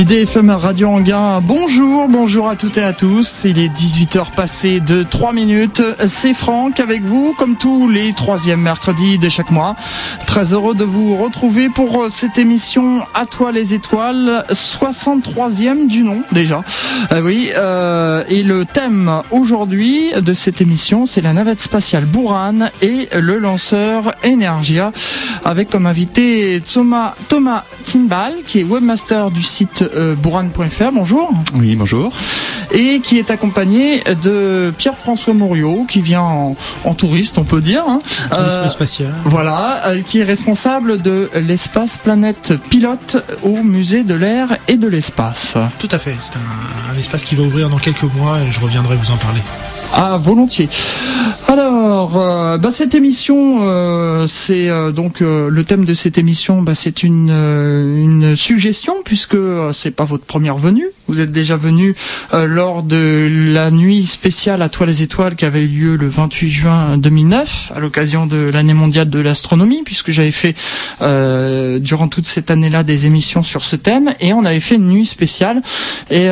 IDFM Radio Anguin, bonjour, bonjour à toutes et à tous. Il est 18h passé de 3 minutes. C'est Franck avec vous, comme tous les troisièmes mercredis de chaque mois. Très heureux de vous retrouver pour cette émission À toi les étoiles, 63e du nom déjà. Euh, oui, euh, et le thème aujourd'hui de cette émission, c'est la navette spatiale Buran et le lanceur Energia, avec comme invité Thomas, Thomas Timbal, qui est webmaster du site euh, bourran.fr. Bonjour. Oui, bonjour. Et qui est accompagné de Pierre-François Mouriot, qui vient en, touriste, on peut dire. Hein. Tourisme spatial. Voilà, euh, qui est responsable de l'espace planète pilote au musée de l'air et de l'espace. Tout à fait. C'est un, un espace qui va ouvrir dans quelques mois et je reviendrai vous en parler. Ah, volontiers. Alors, euh, bah, cette émission, euh, c'est euh, donc le thème de cette émission, bah, c'est une, une suggestion puisque c'est pas votre première venue. Vous êtes déjà venu lors de la nuit spéciale à Toi les étoiles qui avait eu lieu le 28 juin 2009 à l'occasion de l'année mondiale de l'astronomie puisque j'avais fait durant toute cette année-là des émissions sur ce thème et on avait fait une nuit spéciale et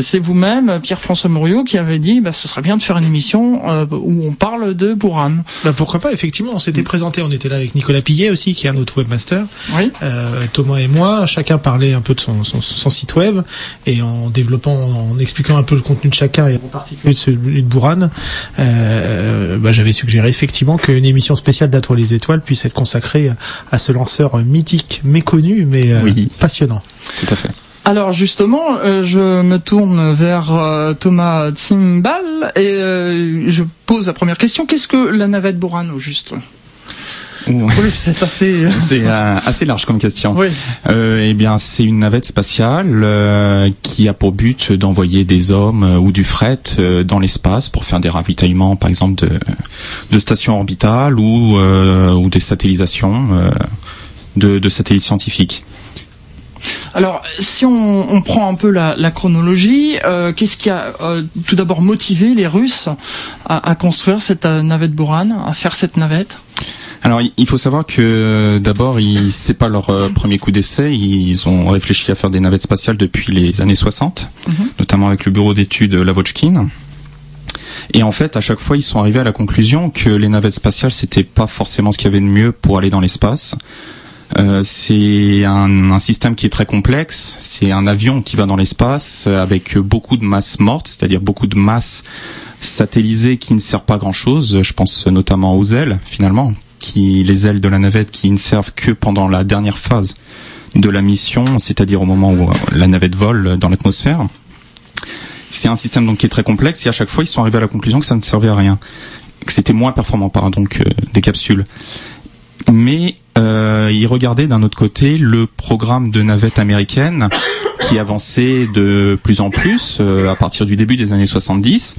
c'est vous-même Pierre-François Mouriot qui avait dit bah, ce serait bien de faire une émission où on parle de Buran. Bah pourquoi pas, effectivement, on s'était présenté, on était là avec Nicolas Pillet aussi, qui est un autre webmaster. Oui. Euh, Thomas et moi, chacun parlait un peu de son, son, son, site web, et en développant, en expliquant un peu le contenu de chacun, et en particulier de celui de Buran, euh, bah, j'avais suggéré effectivement qu'une émission spéciale d'Atoile les étoiles puisse être consacrée à ce lanceur mythique, méconnu, mais euh, passionnant. Tout à fait. Alors justement, euh, je me tourne vers euh, Thomas Timbal et euh, je pose la première question. Qu'est-ce que la navette Burano, juste? Oui, c'est assez. c'est assez large comme question. Oui. eh bien, c'est une navette spatiale qui a pour but d'envoyer des hommes ou du fret dans l'espace pour faire des ravitaillements, par exemple de, de stations orbitales ou ou des satellisations de, de satellites scientifiques. Alors, si on, prend un peu la, chronologie, euh, qu'est-ce qui a euh, tout d'abord motivé les Russes à, construire cette euh, navette Buran, à faire cette navette? Alors, il faut savoir que d'abord, c'est pas leur premier coup d'essai. Ils ont réfléchi à faire des navettes spatiales depuis les années 60, mhm. notamment avec le bureau d'études Lavochkin. Et en fait, à chaque fois, ils sont arrivés à la conclusion que les navettes spatiales, c'était pas forcément ce qu'il y avait de mieux pour aller dans l'espace. Euh, c'est un, un, système qui est très complexe. C'est un avion qui va dans l'espace avec beaucoup de masse morte, c'est-à-dire beaucoup de masse satellisée qui ne sert pas grand-chose. Je pense notamment aux ailes, finalement, qui les ailes de la navette qui ne servent que pendant la dernière phase de la mission, c'est-à-dire au moment où la navette vole dans l'atmosphère. C'est un système donc qui est très complexe et à chaque fois ils sont arrivés à la conclusion que ça ne servait à rien, que c'était moins performant pardon que des capsules. Mais euh, il regardait d'un autre côté le programme de navette américaine qui avançait de plus en plus euh, à partir du début des années 70.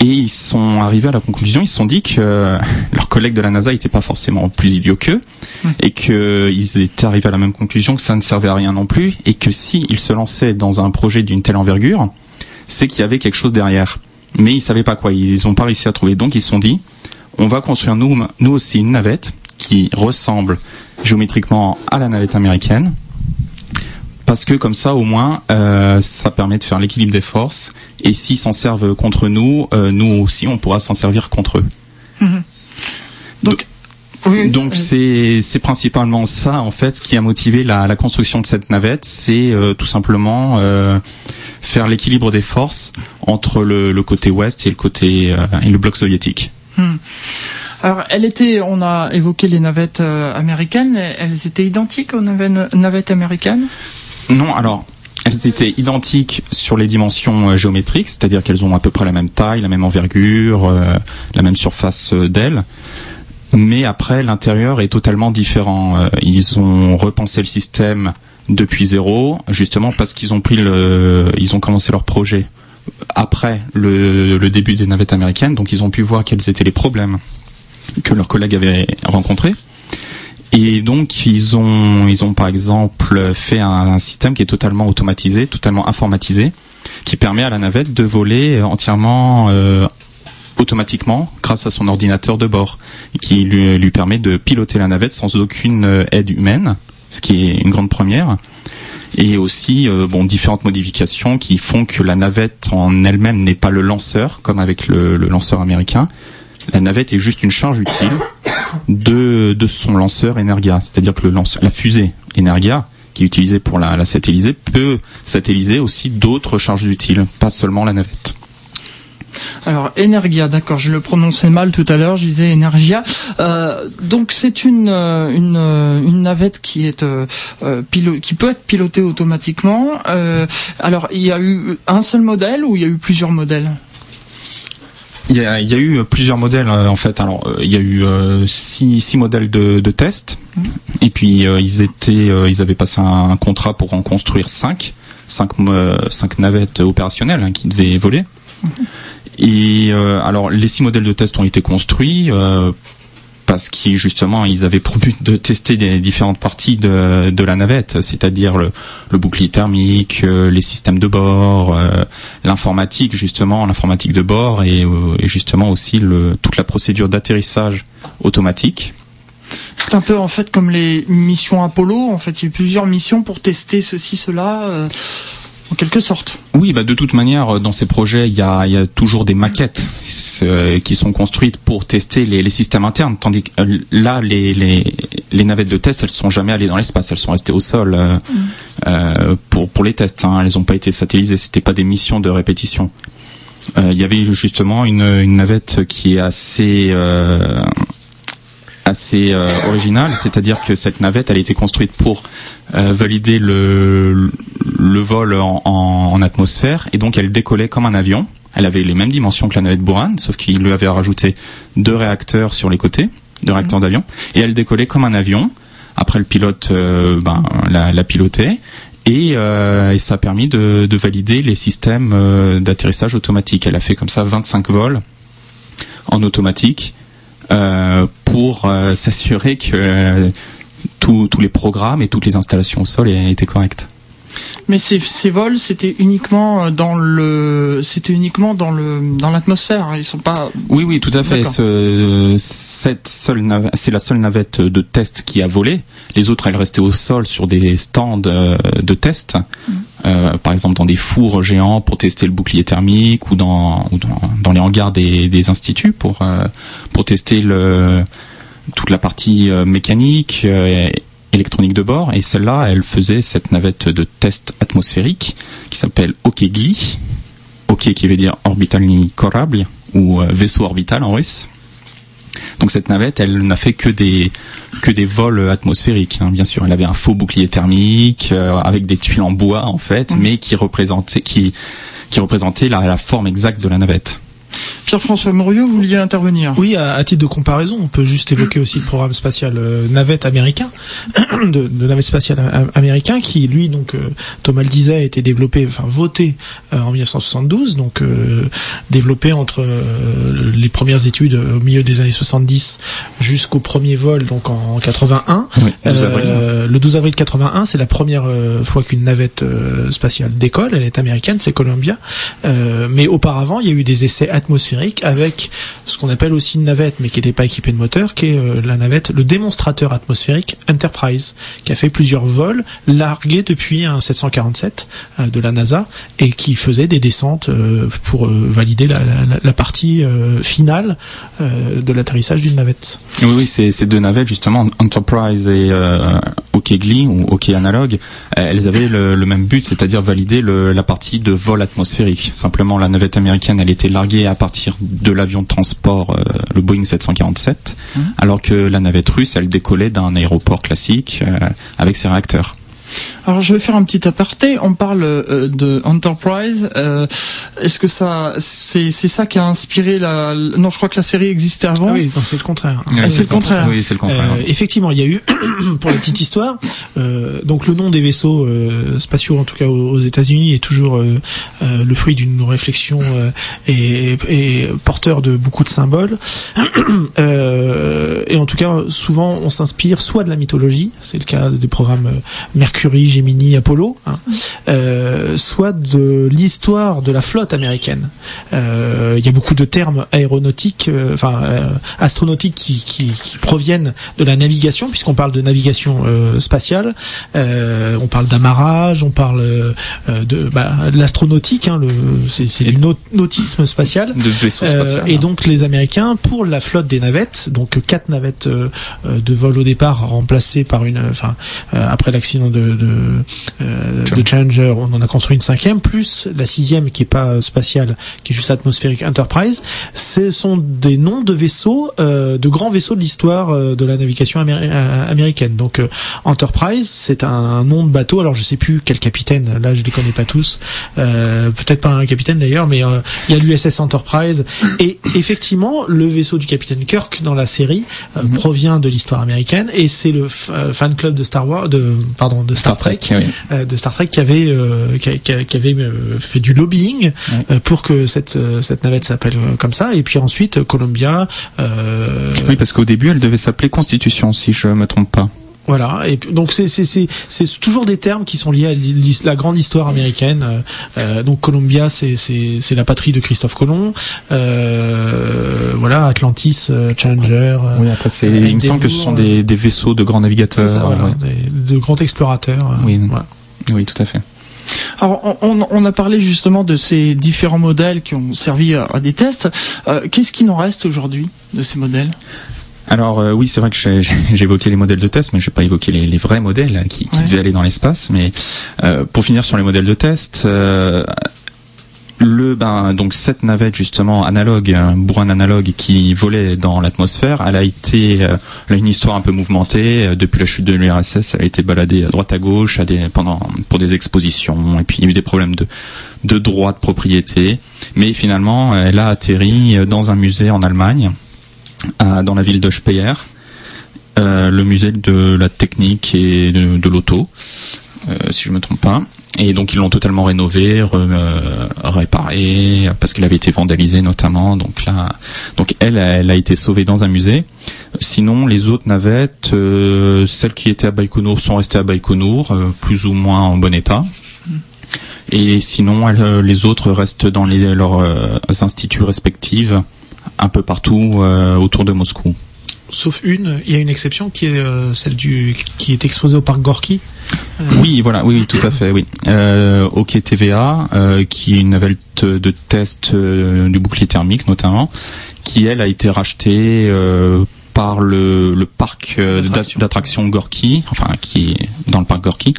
Et ils sont arrivés à la conclusion, ils se sont dit que euh, leurs collègues de la NASA n'étaient pas forcément plus idiots qu'eux, et qu'ils étaient arrivés à la même conclusion que ça ne servait à rien non plus, et que s'ils se lançaient dans un projet d'une telle envergure, c'est qu'il y avait quelque chose derrière. Mais ils savaient pas quoi, ils n'ont pas réussi à trouver. Donc ils se sont dit, on va construire nous, nous aussi une navette qui ressemble géométriquement à la navette américaine parce que comme ça au moins euh, ça permet de faire l'équilibre des forces et s'ils s'en servent contre nous, euh, nous aussi on pourra s'en servir contre eux. Mhm. Donc, donc c'est c'est principalement ça en fait qui a motivé la, la construction de cette navette, c'est euh, tout simplement faire l'équilibre des forces entre le, le, côté ouest et le côté et le bloc soviétique. Mhm. Alors, elle était, on a évoqué les navettes euh, américaines, elles étaient identiques aux navettes américaines? Non, alors, elles étaient identiques sur les dimensions euh, géométriques, c'est-à-dire qu'elles ont à peu près la même taille, la même envergure, euh, la même surface d'aile. Mais après, l'intérieur est totalement différent. ils ont repensé le système depuis zéro, justement parce qu'ils ont pris ils ont commencé leur projet après le, le, début des navettes américaines, donc ils ont pu voir quels étaient les problèmes que leurs collègues avaient rencontrés. Et donc ils ont ils ont par exemple fait un, système qui est totalement automatisé, totalement informatisé, qui permet à la navette de voler entièrement euh, automatiquement grâce à son ordinateur de bord, qui lui, lui, permet de piloter la navette sans aucune aide humaine ce qui est une grande première. Et aussi, bon, différentes modifications qui font que la navette en elle-même n'est pas le lanceur, comme avec le, lanceur américain. La navette est juste une charge utile de, son lanceur Energia. C'est-à-dire que le lance, la fusée Energia, qui est utilisée pour la, satelliser, peut satelliser aussi d'autres charges utiles, pas seulement la navette. Alors Energia, d'accord, je le prononçais mal tout à l'heure, je disais Energia. Euh, donc c'est une, euh, euh, une navette qui est euh, qui peut être pilotée automatiquement. alors il y a eu un seul modèle ou il y a eu plusieurs modèles? Il y, a, il y a eu plusieurs modèles en fait. Alors il y a eu six, six modèles de, de test mmh. et puis ils étaient ils avaient passé un, contrat pour en construire cinq cinq, cinq navettes opérationnelles hein, qui devaient voler. Mmh. Et euh, alors les six modèles de test ont été construits euh, parce qu'ils justement ils avaient pour but de tester des différentes parties de, de la navette, c'est-à-dire le, le, bouclier thermique, euh, les systèmes de bord, l'informatique justement, l'informatique de bord et, et, justement aussi le, toute la procédure d'atterrissage automatique. C'est un peu en fait comme les missions Apollo. En fait, il y a eu plusieurs missions pour tester ceci, cela en quelque sorte. Oui, bah de toute manière, dans ces projets, il y a, y a, toujours des maquettes euh, qui sont construites pour tester les, les systèmes internes. Tandis que euh, là, les, les, les, navettes de test, elles sont jamais allées dans l'espace, elles sont restées au sol euh, mm. euh pour, pour les tests. Hein. Elles n'ont pas été satellisées, c'était pas des missions de répétition. Il y avait justement une, une, navette qui est assez assez euh, original, c'est-à-dire que cette navette, elle a été construite pour euh, valider le, le vol en, en, atmosphère, et donc elle décollait comme un avion. Elle avait les mêmes dimensions que la navette Buran, sauf qu'il lui avait rajouté deux réacteurs sur les côtés, deux mhm. réacteurs d'avion, et elle décollait comme un avion. Après, le pilote euh, ben, la, la pilotait, et, euh, et, ça a permis de, de valider les systèmes euh, d'atterrissage automatique. Elle a fait comme ça 25 vols en automatique pour euh, s'assurer que euh, tous les programmes et toutes les installations au sol étaient correctes. Mais ces, ces vols, c'était uniquement dans le, c'était uniquement dans le, dans l'atmosphère. Ils sont pas. Oui, oui, tout à fait. Ce, cette seule c'est la seule navette de test qui a volé. Les autres, elles restaient au sol sur des stands de test. Mm. Euh, par exemple dans des fours géants pour tester le bouclier thermique ou dans, dans, les hangars des, instituts pour, euh, pour tester toute la partie euh, mécanique électronique de bord. Et celle-là elle faisait cette navette de test atmosphérique qui s'appelle OKGLI OK qui veut dire orbital corable ou vaisseau orbital en russe donc cette navette, elle n'a fait que des que des vols atmosphériques. Hein, bien sûr, elle avait un faux bouclier thermique euh, avec des tuiles en bois en fait, mmh. mais qui représentait qui qui représentait la, la forme exacte de la navette. Pierre-François Mourieux, vous vouliez intervenir? Oui, à, titre de comparaison, on peut juste évoquer aussi le programme spatial euh, navette américain, de, de, navette spatiale américain, qui lui, donc euh, Thomas le disait, a été développé, enfin voté euh, en 1972, donc développé entre les premières études au milieu des années 70 jusqu'au premier vol, donc en, 81. le 12 avril 81, c'est la première fois qu'une navette spatiale décolle. Elle est américaine, c'est Columbia. mais auparavant, il y a eu des essais atmosphérique avec ce qu'on appelle aussi une navette, mais qui n'était pas équipée de moteur, qui est euh, la navette, le démonstrateur atmosphérique Enterprise, qui a fait plusieurs vols largués depuis un 747 euh, de la NASA et qui faisait des descentes euh, pour valider la, partie finale de l'atterrissage d'une navette. Oui, oui, ces deux navettes justement, Enterprise et Okegli ou OK Analog, elles avaient le, le même but, c'est-à-dire valider le, la partie de vol atmosphérique. Simplement, la navette américaine, elle était larguée à partir de l'avion de transport, euh, le Boeing 747, mmh. alors que la navette russe, elle décollait d'un aéroport classique euh, avec ses réacteurs. Alors je vais faire un petit aparté. On parle euh, de Enterprise. Euh, Est-ce que ça, c'est ça qui a inspiré la Non, je crois que la série existait avant. Ah oui, c'est le contraire. c'est le contraire. Oui, c'est le contraire. Euh, effectivement, il y a eu, pour la petite histoire, euh, donc le nom des vaisseaux euh, spatiaux, en tout cas aux, États-Unis, est toujours le fruit d'une réflexion et, et, porteur de beaucoup de symboles. et en tout cas, souvent, on s'inspire soit de la mythologie, c'est le cas des programmes Mercure Mercury, Gemini, Apollo, hein, soit de l'histoire de la flotte américaine. Il y a beaucoup de termes aéronautiques, enfin astronautiques qui, qui, qui, proviennent de la navigation, puisqu'on parle de navigation spatiale. on parle d'amarrage, on parle de, bah, de l'astronautique, hein, c'est du nautisme spatial. De vaisseau spatial. et donc les Américains, pour la flotte des navettes, donc quatre navettes de vol au départ remplacées par une, enfin après l'accident de, de, de Challenger, on en a construit une cinquième, plus la sixième qui est pas spatiale, qui est juste atmosphérique Enterprise. Ce sont des noms de vaisseaux, de grands vaisseaux de l'histoire de la navigation américaine. Donc Enterprise, c'est un nom de bateau. Alors je sais plus quel capitaine. Là, je les connais pas tous. Euh, Peut-être pas un capitaine d'ailleurs, mais euh, il y a l'USS Enterprise. Et effectivement, le vaisseau du capitaine Kirk dans la série euh, mm -hmm. provient de l'histoire américaine et c'est le fan club de Star Wars, de pardon, de Star, Star Trek, oui. de Star Trek qui avait qui, qui, qui, avait fait du lobbying oui. pour que cette cette navette s'appelle comme ça. Et puis ensuite Columbia. oui, parce qu'au début, elle devait s'appeler Constitution, si je me trompe pas. Voilà, et donc c'est c'est c'est c'est toujours des termes qui sont liés à la grande histoire américaine. Euh, donc Columbia, c'est c'est c'est la patrie de Christophe Colomb. Euh, voilà, Atlantis, Challenger. Oui, après c'est. il me semble que ce sont des des vaisseaux de grands navigateurs, ça, voilà, des, de grands explorateurs. Oui, voilà. oui, tout à fait. Alors, on, on, a parlé justement de ces différents modèles qui ont servi à, à des tests. Euh, Qu'est-ce qui nous reste aujourd'hui de ces modèles? Alors euh, oui, c'est vrai que j'ai évoqué les modèles de test, mais je n'ai pas évoqué les, les, vrais modèles qui, qui ouais. devaient aller dans l'espace. Mais euh, pour finir sur les modèles de test, euh, le ben donc cette navette justement analogue, un bourrin analogue qui volait dans l'atmosphère, elle a été, euh, elle a une histoire un peu mouvementée. depuis la chute de l'URSS, elle a été baladée à droite à gauche à des, pendant pour des expositions, et puis il y a eu des problèmes de de droit de propriété. Mais finalement, elle a atterri dans un musée en Allemagne dans la ville de euh, le musée de la technique et de, l'auto, euh, si je me trompe pas. Et donc ils l'ont totalement rénové, euh, réparé, parce qu'elle avait été vandalisée notamment. Donc là, donc elle, elle a été sauvée dans un musée. Sinon, les autres navettes, celles qui étaient à Baïkonour sont restées à Baïkonour, plus ou moins en bon état. Et sinon, les autres restent dans leurs instituts respectifs un peu partout euh, autour de Moscou. Sauf une, il y a une exception qui est euh, celle du qui est exposée au parc Gorky. Euh... Oui, voilà, oui, tout à fait, oui. Euh, OK TVA, qui est une navette de test du bouclier thermique notamment, qui elle a été rachetée par le, le parc d'attractions Gorky, enfin qui est dans le parc Gorky,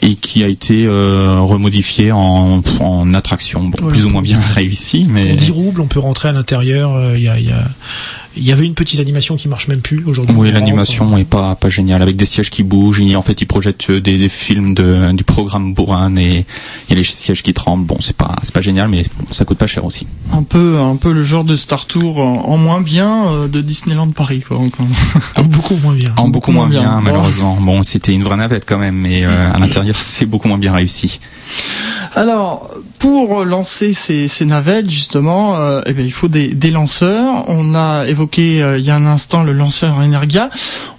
et qui a été euh, remodifié en, en attraction, bon, ouais, plus ou moins bien réussi, mais pour 10 roubles, on peut rentrer à l'intérieur. Il y a, y a il y avait une petite animation qui marche même plus aujourd'hui. Oui, l'animation est pas pas géniale avec des sièges qui bougent. Et en fait, ils projettent des, des films de, du programme Bourrin et il y a les sièges qui tremblent. Bon, c'est pas c'est pas génial, mais ça coûte pas cher aussi. Un peu un peu le genre de Star Tour en moins bien euh, de Disneyland Paris quoi. en beaucoup moins bien. En beaucoup, beaucoup moins, moins bien, bien, malheureusement. Bon, c'était une vraie navette quand même, mais euh, à l'intérieur c'est beaucoup moins bien réussi. Alors, pour lancer ces, ces navettes, justement, euh, eh bien, il faut des, lanceurs. On a évoqué euh, il y a un instant le lanceur Energia.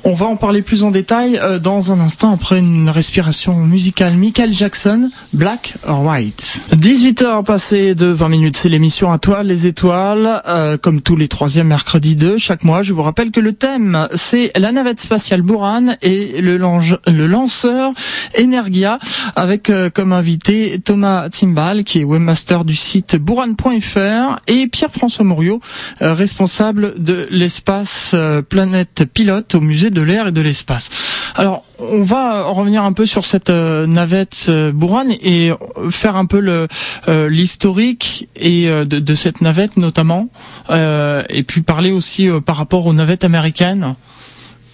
On va en parler plus en détail euh, dans un instant après une respiration musicale. Michael Jackson, Black or White. 18 heures passées de 20 minutes, c'est l'émission à toi les étoiles, euh, comme tous les troisièmes mercredis de chaque mois. Je vous rappelle que le thème, c'est la navette spatiale Buran et le, lanceur Energia, avec euh, comme invité Thomas Timbal, qui est webmaster du site buran.fr, et Pierre-François Mouriot, responsable de l'espace Planète Pilote au musée de l'air et de l'espace. Alors, on va revenir un peu sur cette euh, navette euh, Buran et faire un peu le euh, l'historique et de, de, cette navette notamment, et puis parler aussi par rapport aux navettes américaines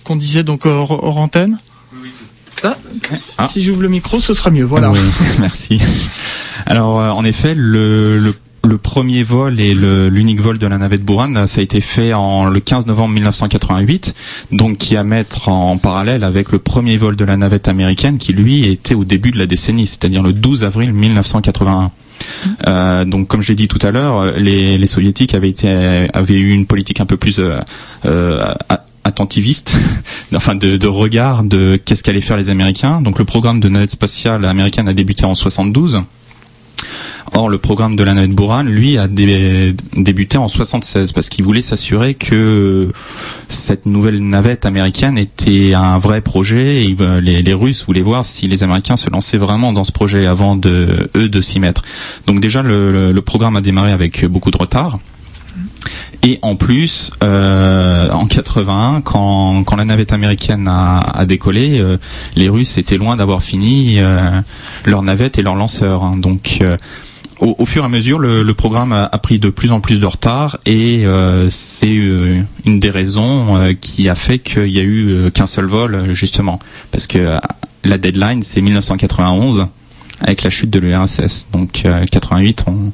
qu'on disait donc hors, hors antenne. Ah, ah. Si j'ouvre le micro, ce sera mieux. Voilà. Oui, merci. Alors, en effet, le, le le premier vol et l'unique vol de la navette Buran, ça a été fait en le 15 novembre 1988, donc qui à mettre en parallèle avec le premier vol de la navette américaine qui lui était au début de la décennie, c'est-à-dire le 12 avril 1981. Euh, donc, comme je l'ai dit tout à l'heure, les, les, soviétiques avaient été avaient eu une politique un peu plus euh, euh, attentiviste, enfin de, de regard de qu'est-ce qu'allaient faire les Américains. Donc le programme de navette spatiale américaine a débuté en 72. Or, le programme de la navette Buran, lui, a débuté en 76 parce qu'il voulait s'assurer que cette nouvelle navette américaine était un vrai projet. Et les, Russes voulaient voir si les Américains se lançaient vraiment dans ce projet avant de eux de s'y mettre. Donc déjà, le programme a démarré avec beaucoup de retard. Et en plus, euh, en 81, quand, quand la navette américaine a, décollé, euh, les Russes étaient loin d'avoir fini euh, leur navette et leur lanceur. Hein. Donc, au, fur et à mesure, le, programme a, pris de plus en plus de retard et c'est une des raisons qui a fait qu'il y a eu qu'un seul vol, justement, parce que la deadline c'est 1991 avec la chute de l'URSS. Donc 88, on,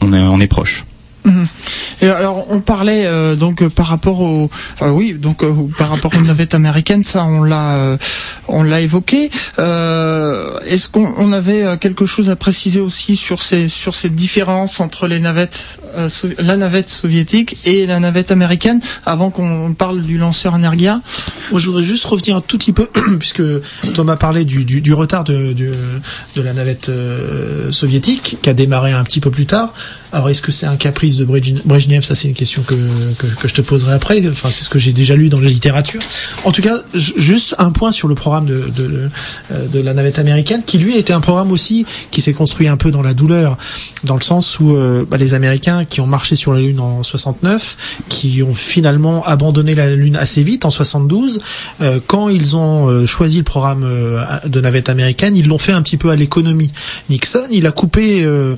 on est proche. Et alors on parlait euh, donc euh, par rapport au euh, oui donc euh, par rapport aux navettes américaines ça on l'a euh, on l'a évoqué. Est-ce qu'on on avait quelque chose à préciser aussi sur ces sur ces différences entre les navettes la navette soviétique et la navette américaine avant qu'on parle du lanceur Energia? Moi je voudrais juste revenir un tout petit peu puisque Thomas parlait du, du, du retard de, de, de la navette soviétique qui a démarré un petit peu plus tard alors est-ce que c'est un caprice de Brejnev Ça c'est une question que, je te poserai après. Enfin c'est ce que j'ai déjà lu dans la littérature. En tout cas, juste un point sur le programme de, de, la navette américaine, qui lui était un programme aussi qui s'est construit un peu dans la douleur, dans le sens où euh, bah, les Américains qui ont marché sur la Lune en 69, qui ont finalement abandonné la Lune assez vite en 72, euh, quand ils ont euh, choisi le programme euh, de navette américaine, ils l'ont fait un petit peu à l'économie. Nixon, il a coupé euh,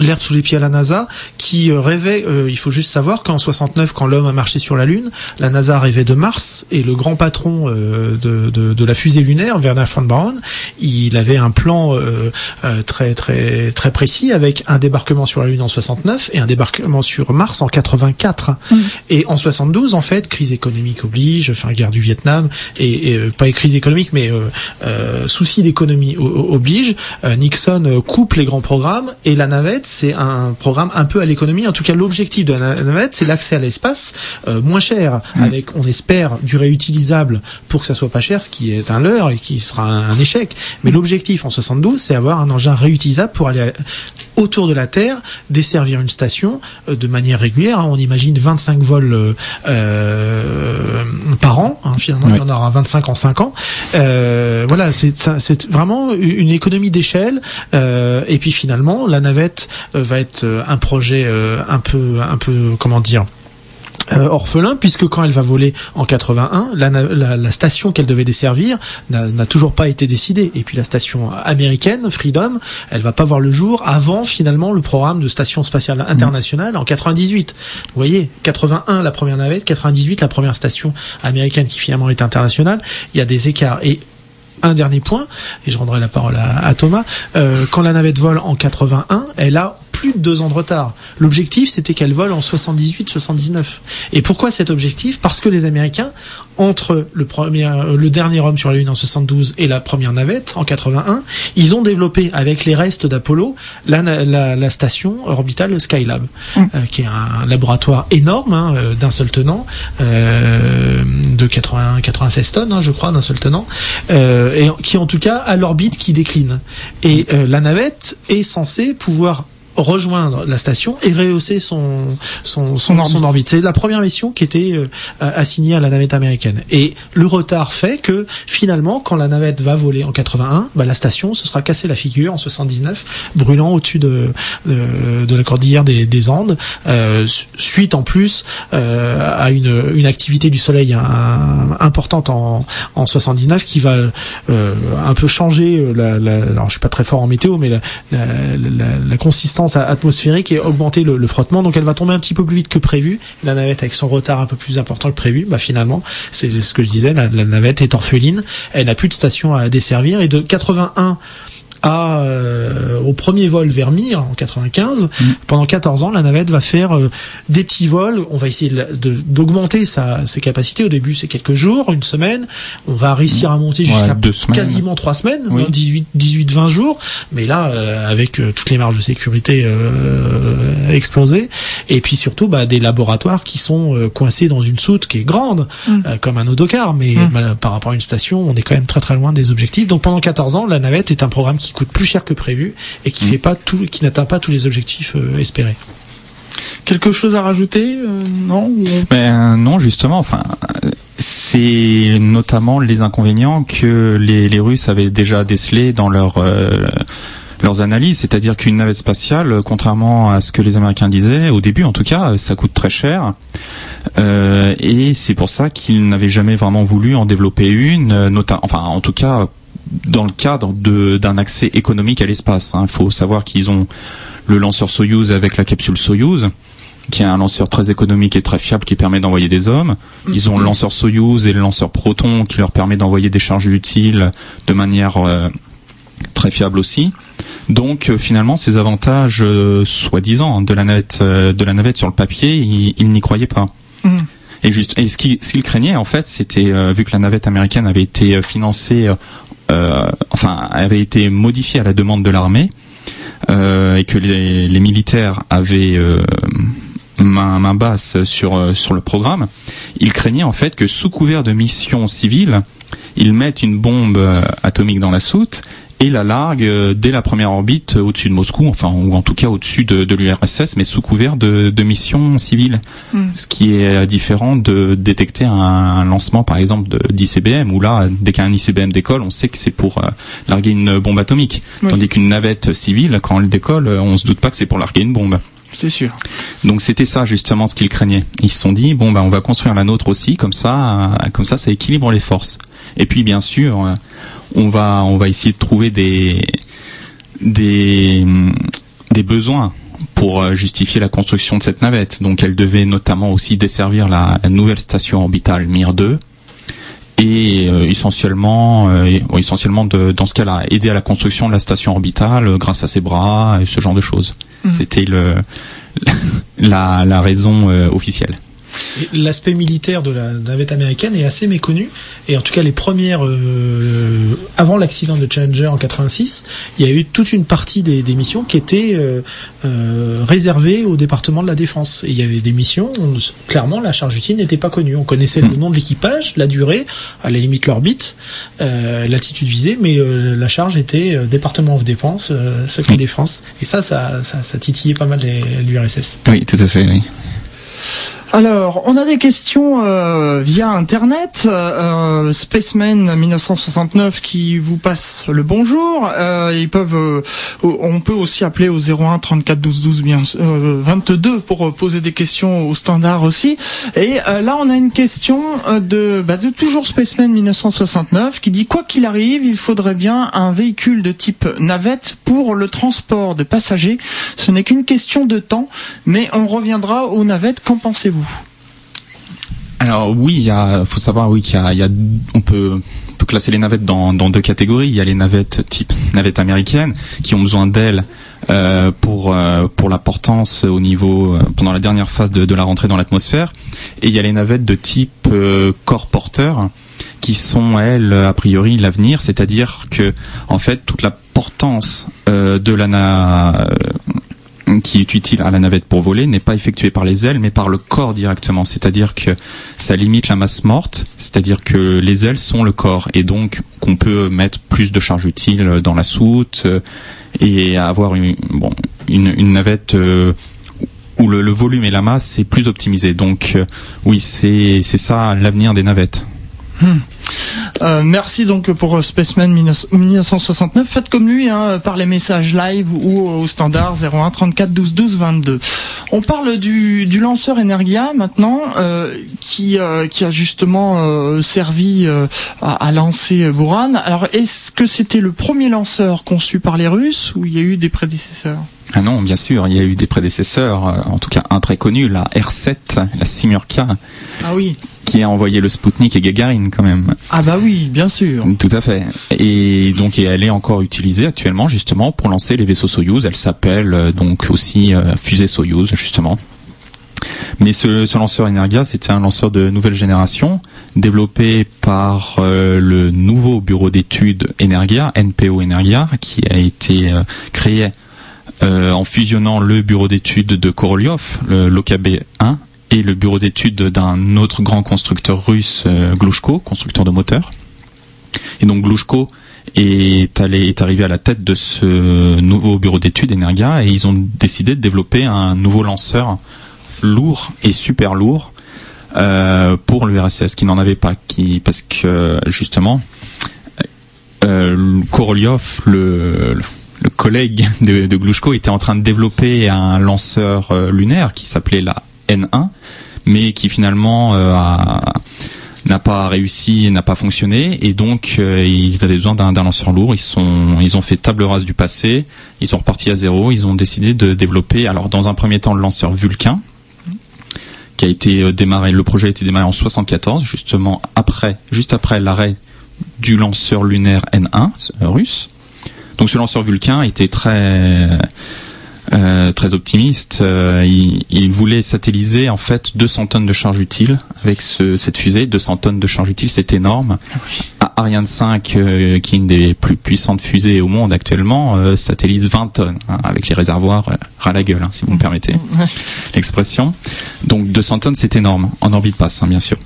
l'herbe sous les pieds à la NASA, qui euh, rêvait, euh, il faut juste savoir qu'en 69, quand l'homme a marché sur la Lune, la NASA rêvait de Mars, et le grand patron euh, de, de, de, la fusée lunaire, Werner von Braun, il avait un plan euh, euh, très très très précis, avec un débarquement sur la Lune en 69 et un débarquement sur Mars en 84. Mmh. Et en 72, en fait, crise économique oblige, enfin guerre du Vietnam, et, et pas crise économique, mais souci d'économie oblige, Nixon coupe les grands programmes, et la navette c'est un programme un peu à l'économie. En tout cas, l'objectif de la navette, c'est l'accès à l'espace euh, moins cher, mmh. avec, on espère, du réutilisable pour que ça soit pas cher, ce qui est un leurre et qui sera un, un échec. Mais l'objectif en 72, c'est avoir un engin réutilisable pour aller à, autour de la Terre, desservir une station euh, de manière régulière. Hein. On imagine 25 vols euh, par an. Hein, finalement, oui. il y en aura 25 en 5 ans. Euh, voilà, c'est vraiment une économie d'échelle. Euh, et puis finalement, la navette va être un projet un peu, un peu, comment dire euh, orphelin puisque quand elle va voler en 81, la, la, la station qu'elle devait desservir n'a toujours pas été décidée. Et puis la station américaine, Freedom, elle va pas voir le jour avant finalement le programme de station spatiale internationale en 98. Vous voyez, 81 la première navette, 98 la première station américaine qui finalement est internationale. Il y a des écarts et un dernier point, et je rendrai la parole à, Thomas. Euh, quand la navette vole en 81, elle a plus de deux ans de retard. L'objectif, c'était qu'elle vole en 78-79. Et pourquoi cet objectif? Parce que les Américains, entre le, premier, le dernier homme sur la Lune en 72 et la première navette en 81, ils ont développé avec les restes d'Apollo la, la, la, station orbitale Skylab, mm. euh, qui est un laboratoire énorme hein, euh, d'un seul tenant, euh, de 80, 96 tonnes, hein, je crois, d'un seul tenant, euh, et qui en tout cas a l'orbite qui décline. Et euh, la navette est censée pouvoir rejoindre la station et rehausser son son, son, orbite. son orbite. C'est la première mission qui était euh, assignée à la navette américaine. Et le retard fait que finalement, quand la navette va voler en 81, bah, la station se sera cassée la figure en 79, brûlant au-dessus de, de, de la cordillère des, des Andes, euh, suite en plus euh, à une, une activité du Soleil un, importante en, en 79 qui va euh, un peu changer la, la, alors je suis pas très fort en météo, mais la, la, la, la consistance atmosphérique et augmenter le, frottement. Donc elle va tomber un petit peu plus vite que prévu. La navette avec son retard un peu plus important que prévu, bah finalement, c'est ce que je disais, la navette est orpheline, elle n'a plus de station à desservir et de 81 à, euh, au premier vol vers Mir en 95, mm. pendant 14 ans, la navette va faire des petits vols. On va essayer d'augmenter sa, ses capacités. Au début, c'est quelques jours, une semaine. On va réussir à monter jusqu'à quasiment trois semaines, 18, 18, 20 jours. Mais là, avec toutes les marges de sécurité explosées, et puis surtout bah, des laboratoires qui sont coincés dans une soute qui est grande, mm. comme un autocar, mais mm. par rapport à une station, on est quand même très très loin des objectifs. Donc pendant 14 ans, la navette est un programme qui coûte plus cher que prévu et qui mm. fait pas tout, qui n'atteint pas tous les objectifs euh, espérés. Quelque chose à rajouter euh, Non ben, Non, justement. Enfin, c'est notamment les inconvénients que les, les, Russes avaient déjà décelés dans leur euh, leurs analyses, c'est-à-dire qu'une navette spatiale, contrairement à ce que les Américains disaient au début, en tout cas, ça coûte très cher. Euh, et c'est pour ça qu'ils n'avaient jamais vraiment voulu en développer une, enfin en tout cas dans le cadre d'un accès économique à l'espace. Il hein. faut savoir qu'ils ont le lanceur Soyuz avec la capsule Soyuz, qui est un lanceur très économique et très fiable qui permet d'envoyer des hommes. Ils ont le lanceur Soyuz et le lanceur Proton qui leur permet d'envoyer des charges utiles de manière euh, très fiable aussi. Donc euh, finalement, ces avantages euh, soi-disant de la navette, de la navette sur le papier, ils, n'y croyaient pas. Mm. Et juste, et ce qu'ils craignait en fait, c'était vu que la navette américaine avait été financée, enfin avait été modifiée à la demande de l'armée, et que les, militaires avaient main, main, basse sur sur le programme, ils craignaient en fait que sous couvert de missions civiles, ils mettent une bombe atomique dans la soute et la largue euh, dès la première orbite euh, au-dessus de Moscou, enfin ou en tout cas au-dessus de, de l'URSS, mais sous couvert de, de missions civiles. Hmm. Ce qui est euh, différent de détecter un, lancement par exemple d'ICBM, où là, dès qu'un ICBM décolle, on sait que c'est pour larguer une bombe atomique. Tandis qu'une navette civile, quand elle décolle, on se doute pas que c'est pour larguer une bombe. C'est sûr. Donc c'était ça justement ce qu'ils craignaient. Ils se sont dit bon ben on va construire la nôtre aussi comme ça, comme ça ça équilibre les forces. Et puis bien sûr on va on va essayer de trouver des des des besoins pour euh, justifier la construction de cette navette. Donc elle devait notamment aussi desservir la, nouvelle station orbitale Mir 2 et euh, essentiellement euh, essentiellement de, dans ce cas-là aider à la construction de la station orbitale grâce à ses bras et ce genre de choses. Mmh. C'était le la, la raison officielle. L'aspect militaire de la navette américaine est assez méconnu. Et en tout cas, les premières, euh, avant l'accident de Challenger en 86, il y a eu toute une partie des, des missions qui étaient euh, euh, réservées au département de la défense. Et il y avait des missions, où, clairement, la charge utile n'était pas connue. On connaissait le hmm. nom de l'équipage, la durée, à la limite l'orbite, euh, l'altitude visée, mais euh, la charge était département of défense, secret défense. Et ça, ça, ça, ça titillait pas mal l'URSS. Oui, tout à fait. Oui. Alors, on a des questions euh, via Internet. Euh, Spaceman 1969 qui vous passe le bonjour. Euh, ils peuvent, euh, on peut aussi appeler au 01 34 12 12 bien 22 pour poser des questions au standard aussi. Et là, on a une question de, bah, de toujours Spaceman 1969 qui dit quoi qu'il arrive, il faudrait bien un véhicule de type navette pour le transport de passagers. Ce n'est qu'une question de temps, mais on reviendra aux navettes. Qu'en pensez-vous? Alors oui, il faut savoir oui qu'il y a, on peut, classer les navettes dans, deux catégories. Il y a les navettes type navettes américaines qui ont besoin d'ailes euh, pour euh, pour la portance au niveau euh, pendant la dernière phase de, la rentrée dans l'atmosphère. Et il y a les navettes de type corps porteur qui sont elles a priori l'avenir, c'est-à-dire que en fait toute la portance de la qui est utile à la navette pour voler n'est pas effectué par les ailes mais par le corps directement. C'est-à-dire que ça limite la masse morte, c'est-à-dire que les ailes sont le corps et donc qu'on peut mettre plus de charge utile dans la soute euh, et avoir une, bon, une, navette euh, où le, volume et la masse est plus optimisé. Donc euh, oui, c'est ça l'avenir des navettes. Hmm. Euh, merci donc pour euh, Spaceman 1969. Faites comme lui hein, par les messages live ou au standard 01 34 12 12 22. On parle du, du lanceur Energia maintenant euh, qui, euh, qui a justement euh, servi à, à, lancer Buran. Alors est-ce que c'était le premier lanceur conçu par les Russes ou il y a eu des prédécesseurs? Ah non, bien sûr, il y a eu des prédécesseurs, en tout cas un très connu, la R7, la Simurka. Ah oui qui a envoyé le Sputnik et Gagarin quand même. Ah bah oui, bien sûr. Tout à fait. Et donc elle est encore utilisée actuellement justement pour lancer les vaisseaux Soyuz. Elle s'appelle euh, donc aussi euh, fusée Soyuz justement. Mais ce, ce lanceur Energia, c'était un lanceur de nouvelle génération, développé par euh, le nouveau bureau d'études Energia, NPO Energia, qui a été euh, créé euh, en fusionnant le bureau d'études de Korolyov, le l'OKB1, le bureau d'études d'un autre grand constructeur russe, Glushko, constructeur de moteurs. Et donc Glushko est, allé, est arrivé à la tête de ce nouveau bureau d'études Energia et ils ont décidé de développer un nouveau lanceur lourd et super lourd euh, pour le RSS qui n'en avait pas, qui parce que justement euh, Korolyov, le, le collègue de, de Glushko, était en train de développer un lanceur euh, lunaire qui s'appelait la N1, mais qui finalement euh, n'a pas réussi, n'a pas fonctionné, et donc euh, ils avaient besoin d'un lanceur lourd. Ils ont fait table rase du passé, ils sont repartis à zéro. Ils ont décidé de développer, alors dans un premier temps, le lanceur Vulcain, qui a été euh, démarré. Le projet a été démarré en 74, justement après, juste après l'arrêt du lanceur lunaire N1 euh, russe. Donc ce lanceur Vulcain était très euh, très optimiste. Euh, il, il, voulait satelliser en fait 200 tonnes de charge utile avec ce, cette fusée. 200 tonnes de charge utile, c'est énorme. Ah Ariane 5, euh, qui est une des plus puissantes fusées au monde actuellement, satellise 20 tonnes hein, avec les réservoirs ras la gueule, hein, si vous me permettez l'expression. Donc 200 tonnes, c'est énorme en orbite basse, hein, bien sûr.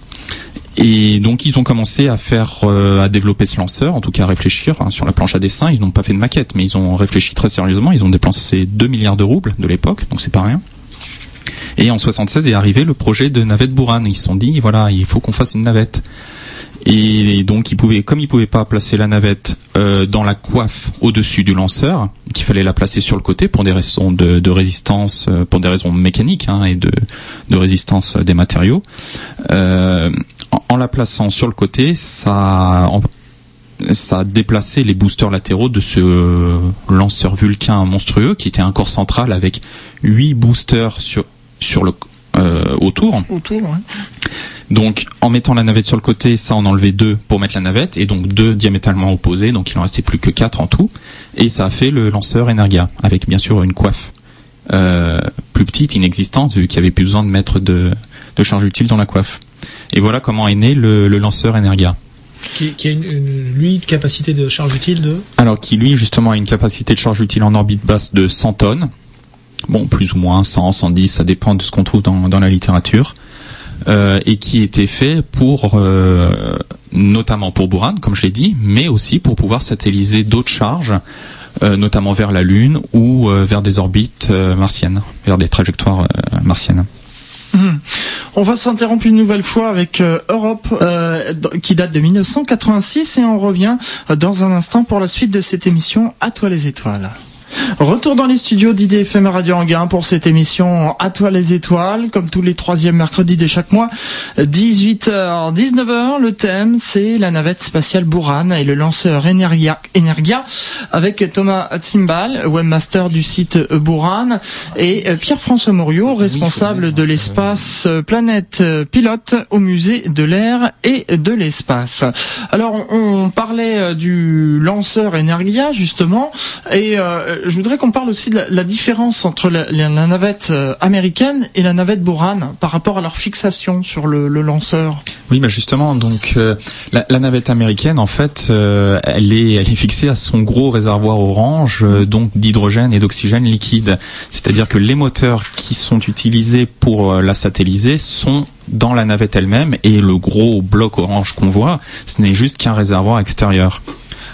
Et donc ils ont commencé à faire, euh, à développer ce lanceur, en tout cas à réfléchir hein, sur la planche à dessin. Ils n'ont pas fait de maquette, mais ils ont réfléchi très sérieusement. Ils ont dépensé 2 milliards de roubles de l'époque, donc c'est pas rien. Et en 76 est arrivé le projet de navette Buran. Ils se sont dit, voilà, il faut qu'on fasse une navette. Et donc, ils pouvaient, comme ils pouvaient pas placer la navette euh, dans la coiffe au-dessus du lanceur, qu'il fallait la placer sur le côté pour des raisons de, de résistance, euh, pour des raisons mécaniques hein, et de, de, résistance des matériaux. Euh, en, en, la plaçant sur le côté, ça, en, ça a déplacé les boosters latéraux de ce lanceur Vulcain monstrueux qui était un corps central avec huit boosters sur sur le euh, autour. Autour, ouais. Donc, en mettant la navette sur le côté, ça en enlevait deux pour mettre la navette, et donc deux diamétralement opposés, donc il en restait plus que quatre en tout. Et ça a fait le lanceur Energia, avec bien sûr une coiffe euh, plus petite, inexistante, vu qu'il n'y avait plus besoin de mettre de, de charge utile dans la coiffe. Et voilà comment est né le, le lanceur Energia. Qui, qui, a une, une, lui une capacité de charge utile de Alors qui lui justement a une capacité de charge utile en orbite basse de 100 tonnes. Bon, plus ou moins 100, 110, ça dépend de ce qu'on trouve dans, dans la littérature. Euh, et qui était fait pour euh, notamment pour Buran, comme je l'ai dit, mais aussi pour pouvoir satelliser d'autres charges, euh, notamment vers la Lune ou euh, vers des orbites euh, martiennes, vers des trajectoires euh, martiennes. Mmh. On va s'interrompre une nouvelle fois avec euh, Europe euh, qui date de 1986 et on revient dans un instant pour la suite de cette émission À toi les étoiles. Retour dans les studios d'IDFM Radio Anguin pour cette émission À toi les étoiles, comme tous les troisièmes mercredis de chaque mois, 18h, 19h. Le thème, c'est la navette spatiale Buran et le lanceur Energia, Energia avec Thomas Timbal, webmaster du site Buran, et Pierre-François Mouriot, responsable de l'espace Planète Pilote au musée de l'air et de l'espace. Alors, on parlait du lanceur Energia, justement, et euh, je voudrais qu'on parle aussi de la, différence entre la, navette euh, américaine et la navette Buran par rapport à leur fixation sur le, lanceur. Oui, bah justement, donc euh, la, navette américaine, en fait, euh, elle est elle est fixée à son gros réservoir orange, donc d'hydrogène et d'oxygène liquide. C'est-à-dire que les moteurs qui sont utilisés pour la satelliser sont dans la navette elle-même et le gros bloc orange qu'on voit, ce n'est juste qu'un réservoir extérieur.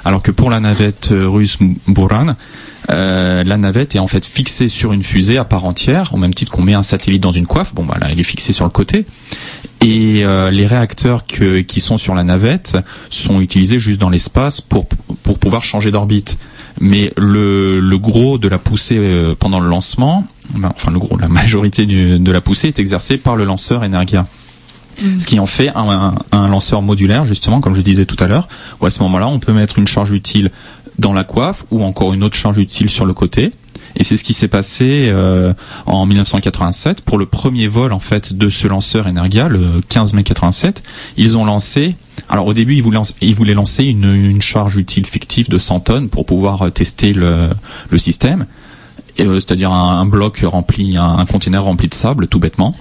Alors que pour la navette russe Buran, euh, la navette est en fait fixée sur une fusée à part entière, au même titre qu'on met un satellite dans une coiffe. Bon, bah là, elle est fixée sur le côté. Et euh, les réacteurs qui sont sur la navette sont utilisés juste dans l'espace pour, pouvoir changer d'orbite. Mais le, gros de la poussée euh, pendant le lancement, ben, enfin le gros, la majorité de la poussée est exercée par le lanceur Energia. Mmh. Ce qui en fait un, lanceur modulaire, justement, comme je disais tout à l'heure, où à ce moment-là, on peut mettre une charge utile dans la coiffe ou encore une autre charge utile sur le côté. Et c'est ce qui s'est passé en 1987 pour le premier vol en fait de ce lanceur Energia, le 15 mai 87. Ils ont lancé alors au début, ils voulaient, lancer une, charge utile fictive de 100 tonnes pour pouvoir tester le, système, c'est-à-dire un, bloc rempli, un, un conteneur rempli de sable, tout bêtement.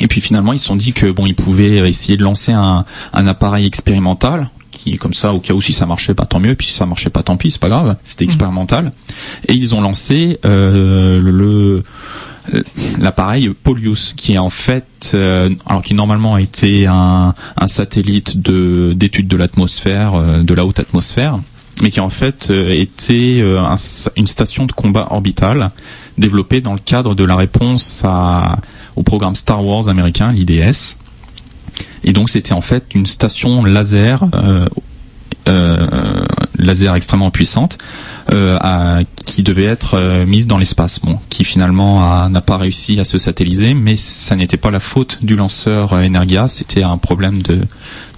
Et puis finalement, ils se sont dit que bon, ils pouvaient essayer de lancer un, appareil expérimental qui comme ça au cas où si ça marchait pas tant mieux puis si ça marchait pas tant pis c'est pas grave c'était mmh. expérimental et ils ont lancé euh, le l'appareil Polius qui est en fait euh, alors qui normalement a été un, satellite de d'étude de l'atmosphère euh, de la haute atmosphère mais qui en fait était une station de combat orbitale développée dans le cadre de la réponse à au programme Star Wars américain, l'IDS. Et donc c'était en fait une station laser, euh, euh, laser extrêmement puissante, euh, qui devait être mise dans l'espace. Bon, qui finalement n'a pas réussi à se satelliser, mais ça n'était pas la faute du lanceur Energia, c'était un problème de,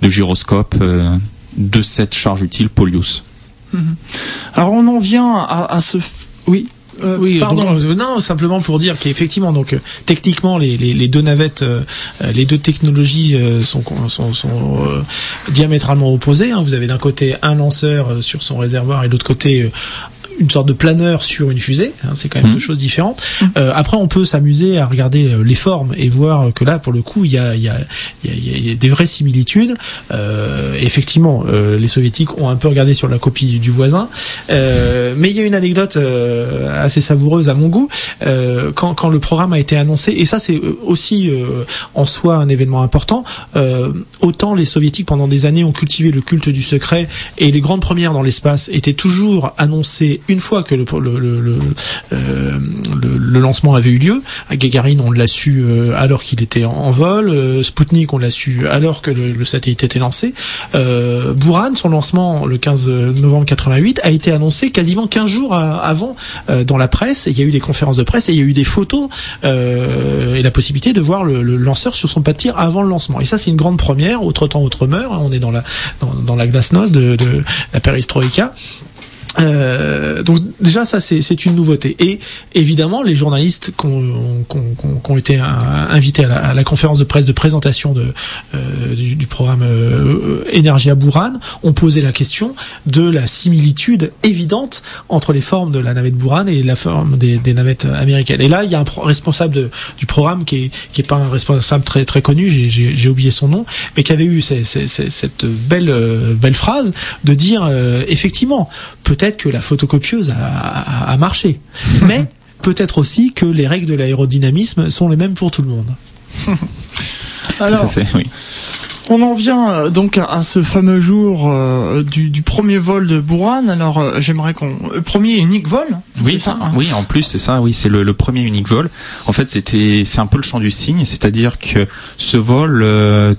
gyroscope de cette charge utile Polius. Mhm. Alors on en vient à ce oui. Euh, oui, pardon. Euh, non, simplement pour dire qu'effectivement, donc euh, techniquement, les, les, les, deux navettes, les deux technologies sont, sont, sont diamétralement opposées. Hein. Vous avez d'un côté un lanceur sur son réservoir et de l'autre côté une sorte de planeur sur une fusée. Hein, c'est quand même mmh. deux choses différentes. Mmh. Euh, après, on peut s'amuser à regarder euh, les formes et voir que là, pour le coup, il y a, y, a, y a, des vraies similitudes. Euh, effectivement, euh, les soviétiques ont un peu regardé sur la copie du voisin, euh, mais il y a une anecdote euh, assez savoureuse à mon goût quand, quand, le programme a été annoncé. Et ça, c'est aussi en soi un événement important. autant les soviétiques pendant des années ont cultivé le culte du secret et les grandes premières dans l'espace étaient toujours annoncées une fois que le, le, euh, le, le, lancement avait eu lieu, à Gagarin on l'a su euh, alors qu'il était en, vol, euh, Sputnik on l'a su alors que le, satellite était lancé, euh, Buran, son lancement le 15 novembre 88 a été annoncé quasiment 15 jours avant dans la presse, il y a eu des conférences de presse et il y a eu des photos et la possibilité de voir le, lanceur sur son pas de tir avant le lancement. Et ça c'est une grande première, autre temps, autre meurt, hein. on est dans la, dans, dans la glasnost de, de la perestroïka. Euh, donc déjà ça c'est une nouveauté. Et évidemment les journalistes qui ont, été invités à la, conférence de presse de présentation de, euh, du, programme euh, Énergie à Buran ont posé la question de la similitude évidente entre les formes de la navette Buran et la forme des, navettes américaines. Et là il y a un responsable du programme qui est, qui est pas un responsable très très connu j'ai oublié son nom mais qui avait eu cette belle belle phrase de dire effectivement peut-être que la photocopieuse a, marché. Mais peut-être aussi que les règles de l'aérodynamisme sont les mêmes pour tout le monde. Alors, tout à fait, oui. On en vient euh, donc à, ce fameux jour euh, du, premier vol de Buran. Alors euh, j'aimerais qu'on premier unique vol. Oui, ça, hein oui, en plus c'est ça. Oui, c'est le, premier unique vol. En fait, c'était c'est un peu le champ du signe, c'est-à-dire que ce vol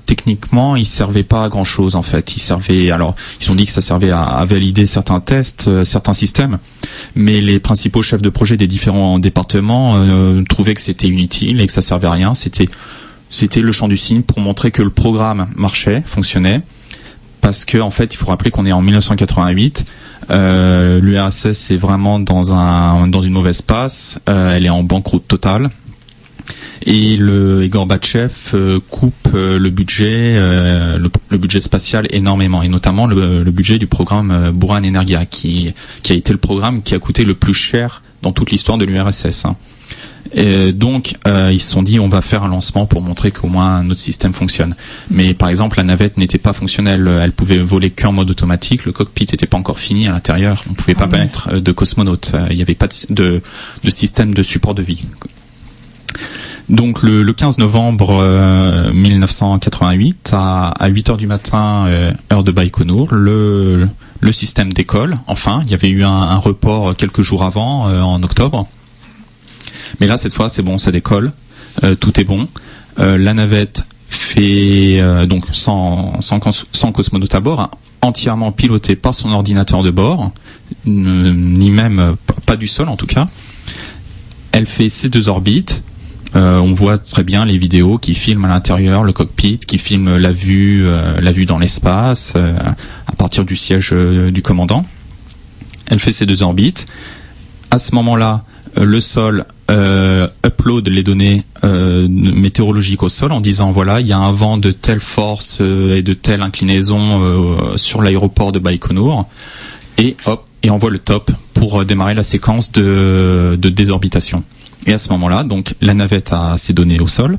techniquement, il servait pas à grand chose en fait. Il servait alors ils ont dit que ça servait à, à valider certains tests, certains systèmes, mais les principaux chefs de projet des différents départements trouvaient que c'était inutile et que ça servait à rien. C'était c'était le champ du signe pour montrer que le programme marchait, fonctionnait. Parce que en fait, il faut rappeler qu'on est en 1988. Euh, L'URSS est vraiment dans un dans une mauvaise passe. Euh, elle est en banqueroute totale. Et le Gorbatchev euh, coupe le budget le, budget spatial énormément et notamment le, budget du programme Buran Energia qui a été le programme qui a coûté le plus cher dans toute l'histoire de l'URSS. Et donc, euh, ils se sont dit, on va faire un lancement pour montrer qu'au moins notre système fonctionne. Mais par exemple, la navette n'était pas fonctionnelle. Elle pouvait voler qu'en mode automatique. Le cockpit n'était pas encore fini à l'intérieur. On ne pouvait pas ah mettre euh, de cosmonautes. Euh, il n'y avait pas de, de, système de support de vie. Donc le, le 15 novembre 1988, à, à 8 heures du matin, heure de Baïkonour, le, le système décolle. Enfin, il y avait eu un, un report quelques jours avant, en octobre. Mais là, cette fois, c'est bon, ça décolle, euh, tout est bon. Euh, la navette fait euh, donc sans, sans, cosmonaute à bord, hein, entièrement pilotée par son ordinateur de bord, ni même pas du sol en tout cas. Elle fait ses deux orbites. on voit très bien les vidéos qui filment à l'intérieur le cockpit, qui filment la vue, la vue dans l'espace à partir du siège du commandant. Elle fait ses deux orbites à ce moment-là, le sol upload les données météorologiques au sol en disant voilà il y a un vent de telle force et de telle inclinaison sur l'aéroport de Baïkonour et hop et envoie le top pour démarrer la séquence de, de désorbitation. Et à ce moment-là, donc la navette a ses données au sol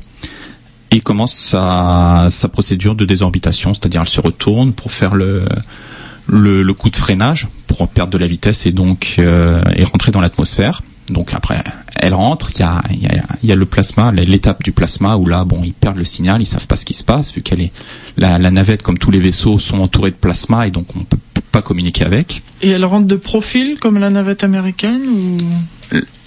et commence sa, sa procédure de désorbitation, c'est-à-dire elle se retourne pour faire le, le, coup de freinage pour perdre de la vitesse et donc euh, et rentrer dans l'atmosphère. Donc après, elle rentre, il y a, y, a, y a le plasma, l'étape du plasma où là, bon, ils perdent le signal, ils savent pas ce qui se passe vu qu'elle est la, la, navette, comme tous les vaisseaux, sont entourés de plasma et donc on peut pas communiquer avec. Et elle rentre de profil comme la navette américaine ou?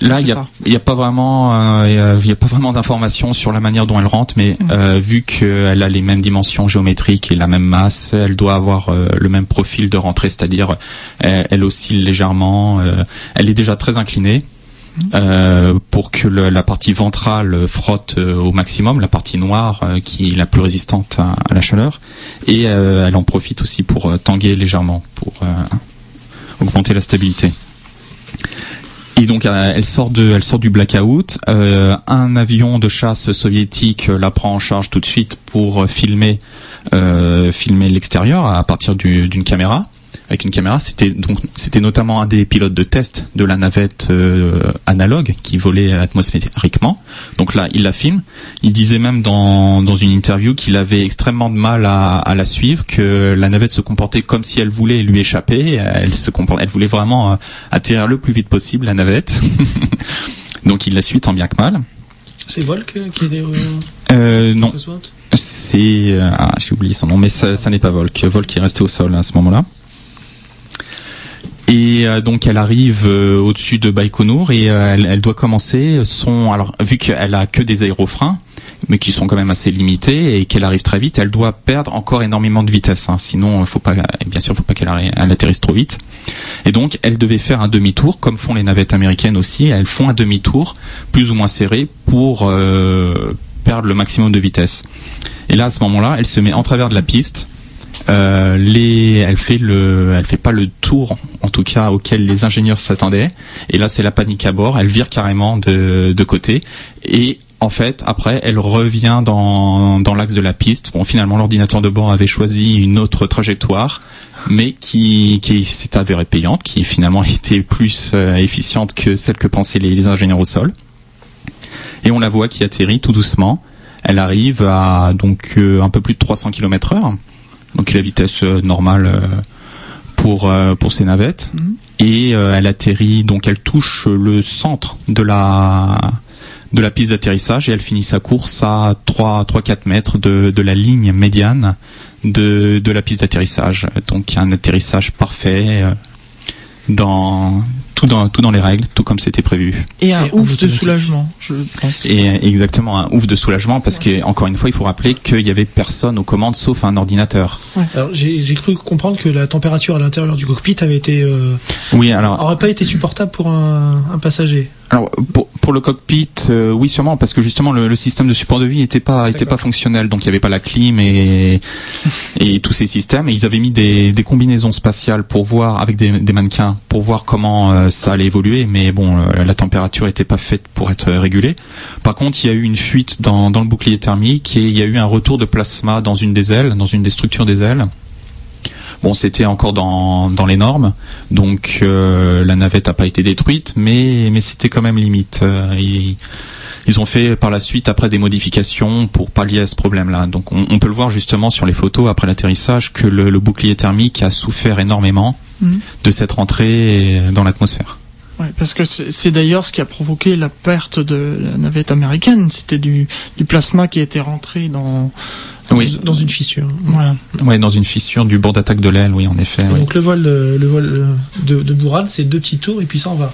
Là, il n'y a, y a, pas vraiment, il euh, y a pas vraiment d'informations sur la manière dont elle rentre, mais mm. euh, vu qu'elle a les mêmes dimensions géométriques et la même masse, elle doit avoir euh, le même profil de rentrée, c'est-à-dire elle, oscille légèrement, elle est déjà très inclinée. Mm. pour que la partie ventrale frotte au maximum, la partie noire qui est la plus résistante à, la chaleur, et elle en profite aussi pour tanguer légèrement, pour augmenter la stabilité. Et donc euh, elle sort de, elle sort du blackout. Euh, un avion de chasse soviétique la prend en charge tout de suite pour filmer, euh, filmer l'extérieur à partir d'une caméra avec une caméra. C'était donc c'était notamment un des pilotes de test de la navette euh, analogue qui volait atmosphériquement. Donc là, il la filme. Il disait même dans, dans une interview qu'il avait extrêmement de mal à, à, la suivre, que la navette se comportait comme si elle voulait lui échapper. Elle se comportait, elle voulait vraiment euh, atterrir le plus vite possible la navette. donc il la suit tant bien que mal. C'est Volk qui est euh, non. C'est ah, j'ai oublié son nom, mais ça, ça n'est pas Volk. Volk est resté au sol à ce moment-là. Et euh, donc elle arrive euh, au-dessus de Baïkonour et euh, elle, doit commencer son alors vu qu'elle a que des aérofreins mais qui sont quand même assez limités et qu'elle arrive très vite, elle doit perdre encore énormément de vitesse. Hein. Sinon, faut pas, bien sûr, faut pas qu'elle atterrisse trop vite. Et donc, elle devait faire un demi-tour, comme font les navettes américaines aussi. Elles font un demi-tour plus ou moins serré pour perdre le maximum de vitesse. Et là, à ce moment-là, elle se met en travers de la piste euh, les, elle fait le, elle fait pas le tour, en tout cas auquel les ingénieurs s'attendaient. Et là, c'est la panique à bord. Elle vire carrément de, de côté. Et en fait, après, elle revient dans, dans l'axe de la piste. Bon, finalement, l'ordinateur de bord avait choisi une autre trajectoire, mais qui, qui s'est avérée payante, qui finalement était plus euh, efficiente que celle que pensaient les, ingénieurs au sol. Et on la voit qui atterrit tout doucement. Elle arrive à donc euh, un peu plus de 300 km heure donc la vitesse euh, normale euh, pour euh, pour ces navettes mhm. et elle atterrit donc elle touche le centre de la de la piste d'atterrissage et elle finit sa course à 3 3 4 mètres de, de la ligne médiane de, de la piste d'atterrissage donc un atterrissage parfait dans tout dans tout dans les règles, tout comme c'était prévu. Et un ouf de soulagement, je pense. Et exactement un ouf de soulagement parce que encore une fois, il faut rappeler qu'il y avait personne aux commandes sauf un ordinateur. Alors j'ai cru comprendre que la température à l'intérieur du cockpit avait été euh, oui alors aurait pas été supportable pour un, un passager. Alors pour, pour le cockpit, euh, oui sûrement parce que justement le, le, système de support de vie n'était pas était pas fonctionnel, donc il n'y avait pas la clim et et tous ces systèmes. Et ils avaient mis des, des combinaisons spatiales pour voir avec des, des mannequins pour voir comment euh, ça allait évoluer, mais bon euh, la température n'était pas faite pour être régulée. Par contre, il y a eu une fuite dans dans le bouclier thermique et il y a eu un retour de plasma dans une des ailes, dans une des structures des ailes. Bon, c'était encore dans, dans les normes, donc euh, la navette n'a pas été détruite, mais, mais c'était quand même limite. Euh, ils, ils, ont fait par la suite après des modifications pour pallier à ce problème-là. Donc on, peut le voir justement sur les photos après l'atterrissage que le, bouclier thermique a souffert énormément mhm. de cette rentrée dans l'atmosphère. Oui, parce que c'est d'ailleurs ce qui a provoqué la perte de la navette américaine. C'était du, du plasma qui était rentré dans, oui. dans une fissure. Voilà. Ouais, dans une fissure du bord d'attaque de l'aile, oui, en effet. Donc le vol, le vol de, de Bourade, c'est deux petits tours et puis ça en va.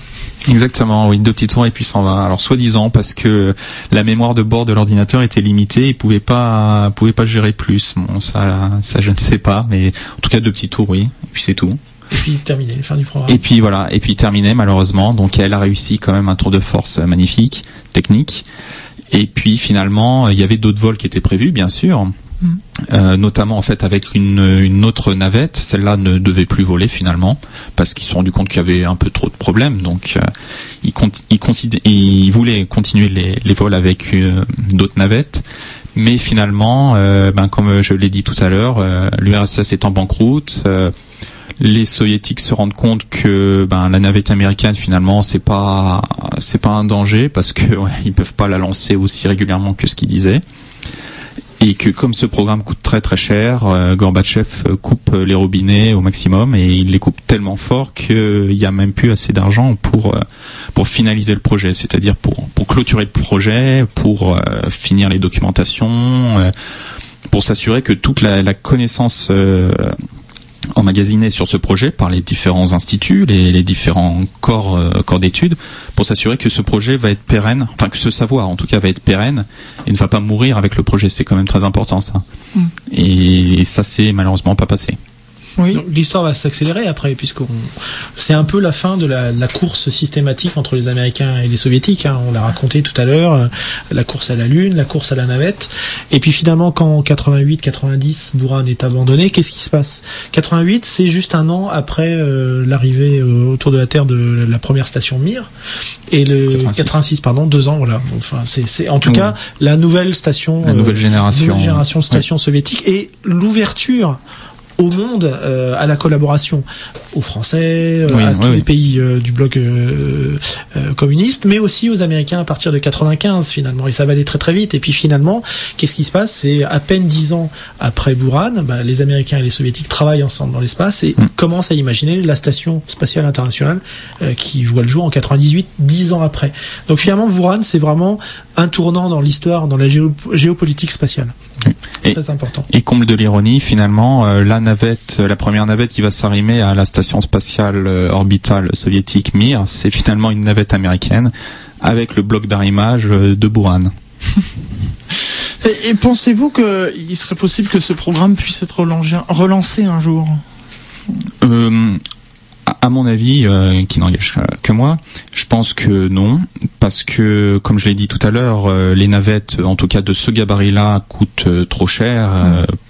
Exactement, oui, deux petits tours et puis s'en va. Alors soi-disant parce que la mémoire de bord de l'ordinateur était limitée, il pouvait pas, pouvait pas gérer plus. Bon, ça, ça je ne sais pas, mais en tout cas deux petits tours, oui, et puis c'est tout. Et puis terminé, fin du programme. Et puis voilà, et puis terminé malheureusement. Donc elle a réussi quand même un tour de force magnifique, technique. Et puis finalement, il y avait d'autres vols qui étaient prévus, bien sûr Euh, notamment en fait avec une, une autre navette. Celle-là ne devait plus voler finalement parce qu'ils se sont rendus compte qu'il y avait un peu trop de problèmes. Donc euh, ils, ils, ils, voulaient continuer les, les vols avec euh, d'autres navettes. Mais finalement, euh, ben, comme je l'ai dit tout à l'heure, l'URSS est en banqueroute. les soviétiques se rendent compte que ben, la navette américaine finalement c'est pas c'est pas un danger parce que ouais, ils peuvent pas la lancer aussi régulièrement que ce qu'ils disaient et que comme ce programme coûte très très cher, euh, Gorbatchev euh, coupe les robinets au maximum et il les coupe tellement fort qu'il n'y a même plus assez d'argent pour euh, pour finaliser le projet, c'est-à-dire pour pour clôturer le projet, pour finir les documentations, pour s'assurer que toute la, la connaissance emmagasiné sur ce projet par les différents instituts, les, les différents corps, euh, corps d'études, pour s'assurer que ce projet va être pérenne, enfin que ce savoir en tout cas va être pérenne et ne va pas mourir avec le projet. C'est quand même très important ça. Mm. Et ça s'est malheureusement pas passé. Oui. L'histoire va s'accélérer après, puisque c'est un peu la fin de la, la, course systématique entre les Américains et les Soviétiques. Hein. On l'a raconté tout à l'heure, euh, la course à la Lune, la course à la navette. Et puis finalement, quand en 88-90, Buran est abandonné, qu'est-ce qui se passe? 88, c'est juste un an après euh, l'arrivée euh, autour de la Terre de la première station Mir. Et le 86, pardon, deux ans, voilà. Enfin, c'est en tout cas la nouvelle station, la nouvelle génération, nouvelle génération station soviétique et l'ouverture au monde euh, à la collaboration, aux Français, euh, à tous les pays euh, du bloc communiste, mais aussi aux Américains à partir de 95 finalement. Et ça va aller très très vite. Et puis finalement, qu'est-ce qui se passe? C'est à peine dix ans après Buran, bah, les Américains et les Soviétiques travaillent ensemble dans l'espace et mm. commencent à imaginer la station spatiale internationale qui voit le jour en 98, dix ans après. Donc finalement, Buran, c'est vraiment un tournant dans l'histoire, dans la géopolitique spatiale. Et, très important. Et comble de l'ironie, finalement, la navette, la première navette qui va s'arrimer à la station spatiale euh, orbitale soviétique Mir, c'est finalement une navette américaine avec le bloc d'arrimage euh, de Buran. et, pensez-vous qu'il serait possible que ce programme puisse être relancé un jour? Euh, à mon avis, euh, qui n'engage que moi, je pense que non, parce que comme je l'ai dit tout à l'heure, euh, les navettes, en tout cas de ce gabarit-là, coûtent euh, trop cher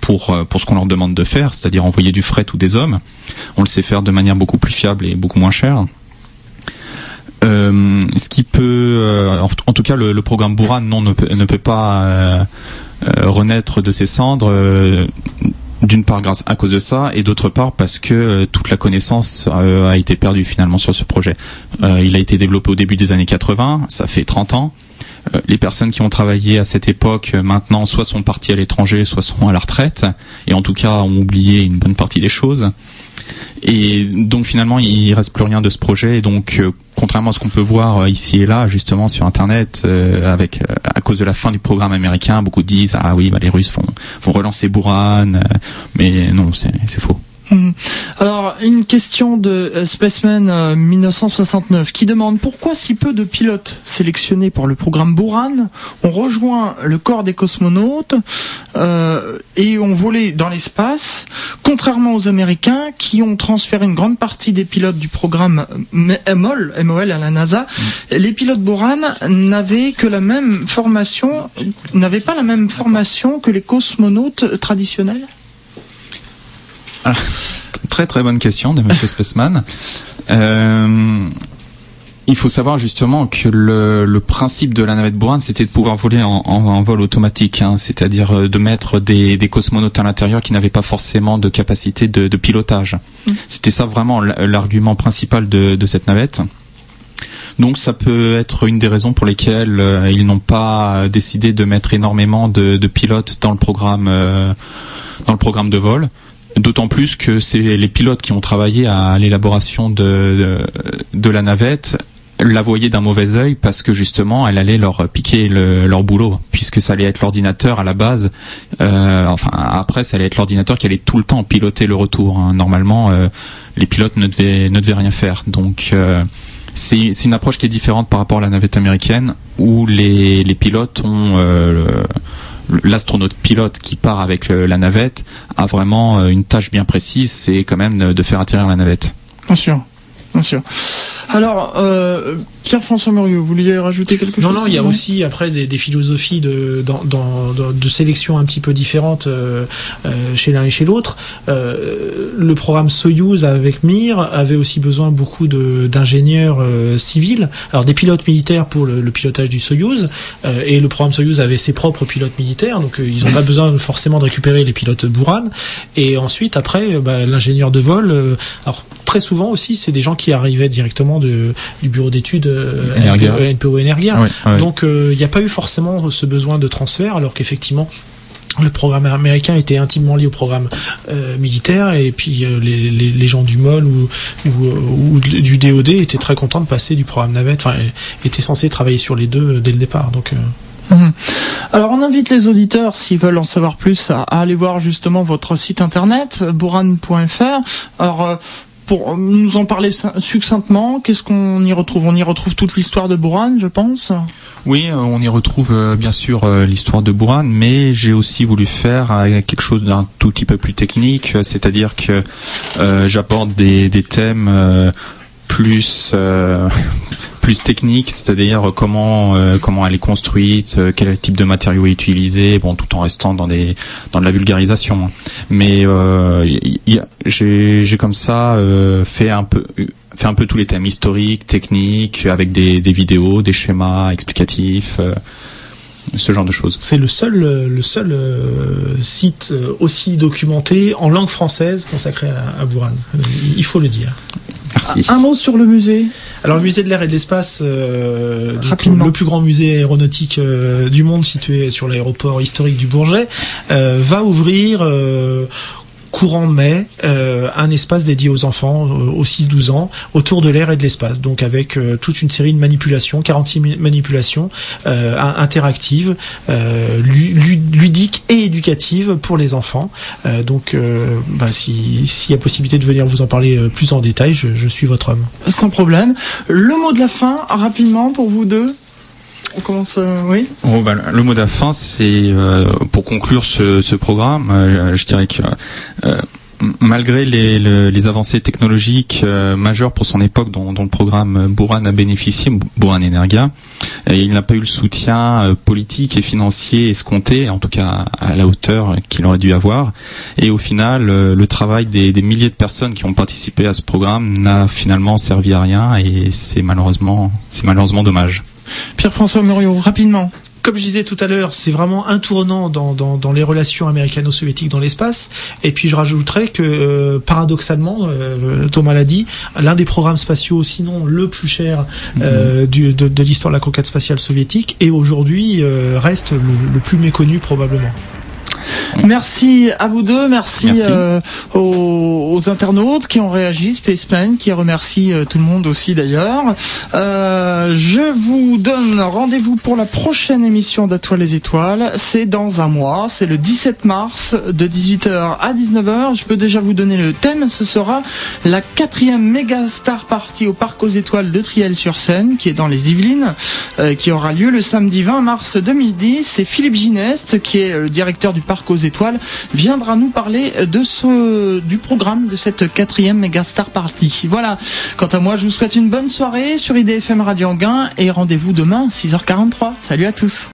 pour pour ce qu'on leur demande de faire, c'est-à-dire envoyer du fret ou des hommes. On le sait faire de manière beaucoup plus fiable et beaucoup moins chère. ce qui peut, en, tout cas, le, programme Buran non ne peut, ne peut pas renaître de ses cendres d'une part grâce à cause de ça et d'autre part parce que euh, toute la connaissance euh, a été perdue finalement sur ce projet. Euh, il a été développé au début des années 80, ça fait 30 ans. les personnes qui ont travaillé à cette époque maintenant soit sont parties à l'étranger, soit sont à la retraite et en tout cas ont oublié une bonne partie des choses. Et donc finalement, il reste plus rien de ce projet. Et donc, euh, contrairement à ce qu'on peut voir euh, ici et là, justement sur Internet, euh, avec à cause de la fin du programme américain, beaucoup disent ah oui, bah, les Russes vont, vont relancer Buran, mais non, c'est faux. Hmm. Alors, une question de euh, Spaceman 1969 euh, qui demande pourquoi si peu de pilotes sélectionnés pour le programme Buran ont rejoint le corps des cosmonautes euh, et ont volé dans l'espace, contrairement aux Américains qui ont transféré une grande partie des pilotes du programme MOL, MOL à la NASA. Hmm. Les pilotes Buran n'avaient que la même formation, n'avaient pas la même formation que les cosmonautes traditionnels? Ah, très très bonne question de Monsieur Spaceman. Euh, il faut savoir justement que le, principe de la navette Buran, c'était de pouvoir voler en, vol automatique, hein, c'est-à-dire euh, de mettre des, cosmonautes à l'intérieur qui n'avaient pas forcément de capacité de, pilotage. Mm. C'était ça vraiment l'argument principal de, cette navette. Donc ça peut être une des raisons pour lesquelles euh, ils n'ont pas décidé de mettre énormément de, pilotes dans le programme dans le programme de vol. D'autant plus que c'est les pilotes qui ont travaillé à l'élaboration de, de, la navette la voyaient d'un mauvais œil parce que justement elle allait leur piquer leur boulot puisque ça allait être l'ordinateur à la base euh, enfin après ça allait être l'ordinateur qui allait tout le temps piloter le retour hein. normalement euh, les pilotes ne devaient ne devaient rien faire donc euh, c'est une approche qui est différente par rapport à la navette américaine où les, les pilotes ont l'astronaute pilote qui part avec la navette a vraiment euh, une tâche bien précise, c'est quand même de faire atterrir la navette. Bien sûr, bien sûr. Alors, euh, Pierre-François Murieux, vous vouliez rajouter quelque chose Non, non, il y a aussi après des, des philosophies de, dans, dans, de sélection un petit peu différentes euh, euh, chez l'un et chez l'autre. Euh, le programme Soyuz avec Mir avait aussi besoin beaucoup d'ingénieurs euh, civils, alors des pilotes militaires pour le, le pilotage du Soyuz, et le programme Soyuz avait ses propres pilotes militaires, donc ils n'ont pas besoin forcément de récupérer les pilotes Buran. Et ensuite, après, bah, l'ingénieur de vol, alors très souvent aussi, c'est des gens qui arrivaient directement de, du bureau d'études euh, NPO Energia. Donc il n'y a pas eu forcément ce besoin de transfert, alors qu'effectivement le programme américain était intimement lié au programme euh, militaire et puis euh, les, les, les, gens du MOL ou, ou, ou, du DOD étaient très contents de passer du programme navette, enfin étaient censés travailler sur les deux dès le départ. Donc Mmh. Alors on invite les auditeurs, s'ils veulent en savoir plus, à, à aller voir justement votre site internet, bourran.fr. Alors pour nous en parler succinctement, qu'est-ce qu'on y retrouve? On y retrouve toute l'histoire de Bourran, je pense? Oui, on y retrouve bien sûr l'histoire de Bourran, mais j'ai aussi voulu faire quelque chose d'un tout petit peu plus technique, c'est-à-dire que euh, j'apporte des, thèmes euh, plus euh, plus technique, c'est-à-dire comment euh, comment elle est construite, euh, quel type de matériaux est utilisé, bon tout en restant dans des dans de la vulgarisation. Mais j'ai comme ça fait un peu fait un peu tous les thèmes historiques, techniques, avec des, des vidéos, des schémas explicatifs ce genre de choses. C'est le seul, le seul site aussi documenté en langue française consacré à, à. Il faut le dire. Merci. Un, un mot sur le musée. Alors le musée de l'air et de l'espace, euh, le plus grand musée aéronautique euh, du monde situé sur l'aéroport historique du Bourget, euh, va ouvrir courant mai euh, un espace dédié aux enfants euh, aux 6-12 ans autour de l'air et de l'espace. Donc avec euh, toute une série de manipulations 46 manipulations interactives ludiques et éducatives pour les enfants. Donc bah, s'il si y a possibilité de venir vous en parler plus en détail je suis votre homme. Sans problème. Le mot de la fin rapidement pour vous deux on commence, euh, oui. Bah, le mot de la fin, c'est euh, pour conclure ce, programme. Euh, je dirais que malgré les, avancées technologiques majeures pour son époque dont, le programme Buran a bénéficié, Buran Energia, il n'a pas eu le soutien politique et financier escompté, en tout cas à la hauteur qu'il aurait dû avoir. Et au final, le travail des, des milliers de personnes qui ont participé à ce programme n'a finalement servi à rien et c'est malheureusement, c'est malheureusement dommage. Pierre-François Muriot, rapidement comme je disais tout à l'heure, c'est vraiment un tournant dans, dans, dans les relations américano-soviétiques dans l'espace. Et puis je rajouterais que euh, paradoxalement, euh, Thomas l'a dit, l'un des programmes spatiaux, sinon le plus cher euh, du, de, de l'histoire de la conquête spatiale soviétique, et aujourd'hui reste le, le plus méconnu probablement. Merci à vous deux, merci, merci. Euh, aux, aux, internautes qui ont réagi, Spaceman qui remercie euh, tout le monde aussi d'ailleurs. Euh, je vous donne rendez-vous pour la prochaine émission d'Atoile les étoiles. C'est dans un mois, c'est le 17 mars de 18h à 19h. Je peux déjà vous donner le thème, ce sera la quatrième méga star party au Parc aux étoiles de Triel-sur-Seine, qui est dans les Yvelines, qui aura lieu le samedi 20 mars 2010. C'est Philippe Gineste qui est le directeur du Parc aux étoiles viendra nous parler de ce du programme de cette quatrième Megastar Party. Voilà. Quant à moi, je vous souhaite une bonne soirée sur IDFM Radio Anguin et rendez-vous demain 6h43. Salut à tous.